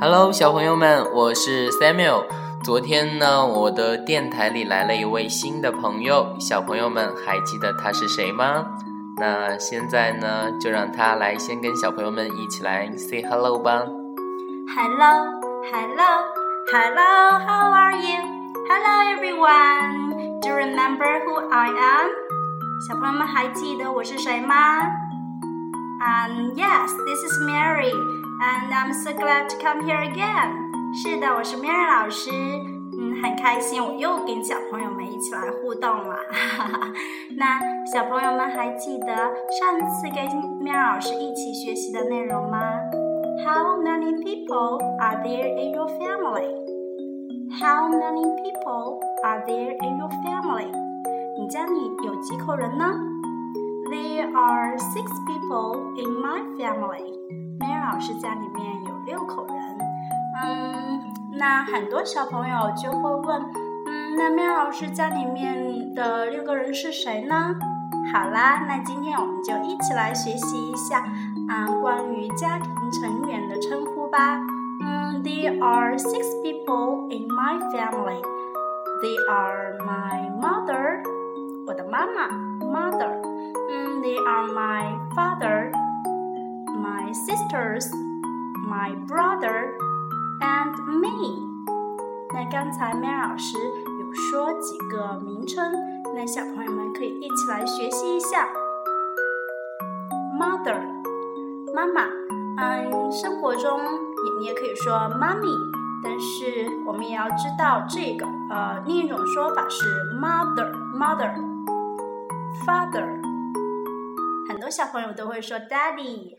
Hello，小朋友们，我是 Samuel。昨天呢，我的电台里来了一位新的朋友，小朋友们还记得他是谁吗？那现在呢，就让他来先跟小朋友们一起来 say hello 吧。Hello，Hello，Hello，How are you？Hello everyone. Do you remember who I am？小朋友们还记得我是谁吗？Um, yes, this is Mary, and I'm so glad to come here again. 是的，我是 Mary 老师。嗯，很开心，我又跟小朋友们一起来互动了。那小朋友们还记得上次跟 Mary 老师一起学习的内容吗？How many people are there in your family? How many people are there in your family? 你家里有几口人呢？There are six people in my family. Mary 老师家里面有六口人。嗯，那很多小朋友就会问，嗯，那 Mary 老师家里面的六个人是谁呢？好啦，那今天我们就一起来学习一下啊，关于家庭成员的称呼吧。嗯，There are six people in my family. They are my mother. 我的妈妈，mother，嗯，They are my father, my sisters, my brother, and me。那刚才 May 老师有说几个名称，那小朋友们可以一起来学习一下。Mother，妈妈，嗯，生活中你你也可以说妈咪，但是我们也要知道这个，呃，另一种说法是 mother，mother。father。很多小朋友都会说 daddy。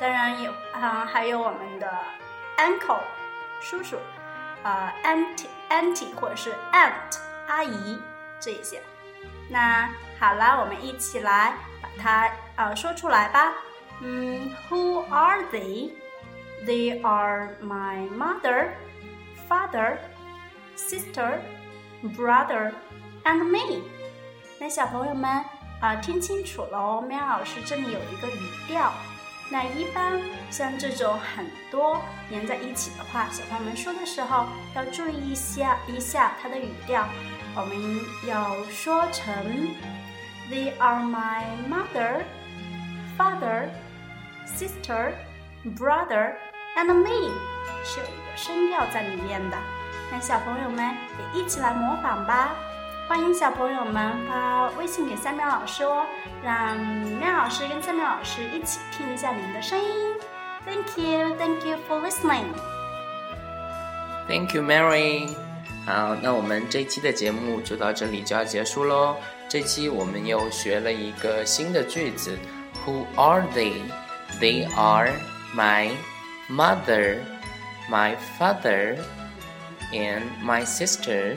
当然有啊，还有我们的 uncle，叔叔，呃，aunt aunt 或者是 aunt 阿姨这一些。那好了，我们一起来把它呃说出来吧。嗯，Who are they? They are my mother, father, sister, brother, and me。那小朋友们。啊，听清楚了哦，喵老师这里有一个语调。那一般像这种很多连在一起的话，小朋友们说的时候要注意一下一下它的语调。我们要说成：They are my mother, father, sister, brother, and me，是有一个声调在里面的。那小朋友们也一起来模仿吧。欢迎小朋友们发微信给三苗老师哦，让妙老师跟三苗老师一起听一下你们的声音。Thank you, thank you for listening. Thank you, Mary. 好，那我们这期的节目就到这里就要结束喽。这期我们又学了一个新的句子：Who are they? They are my mother, my father, and my sister.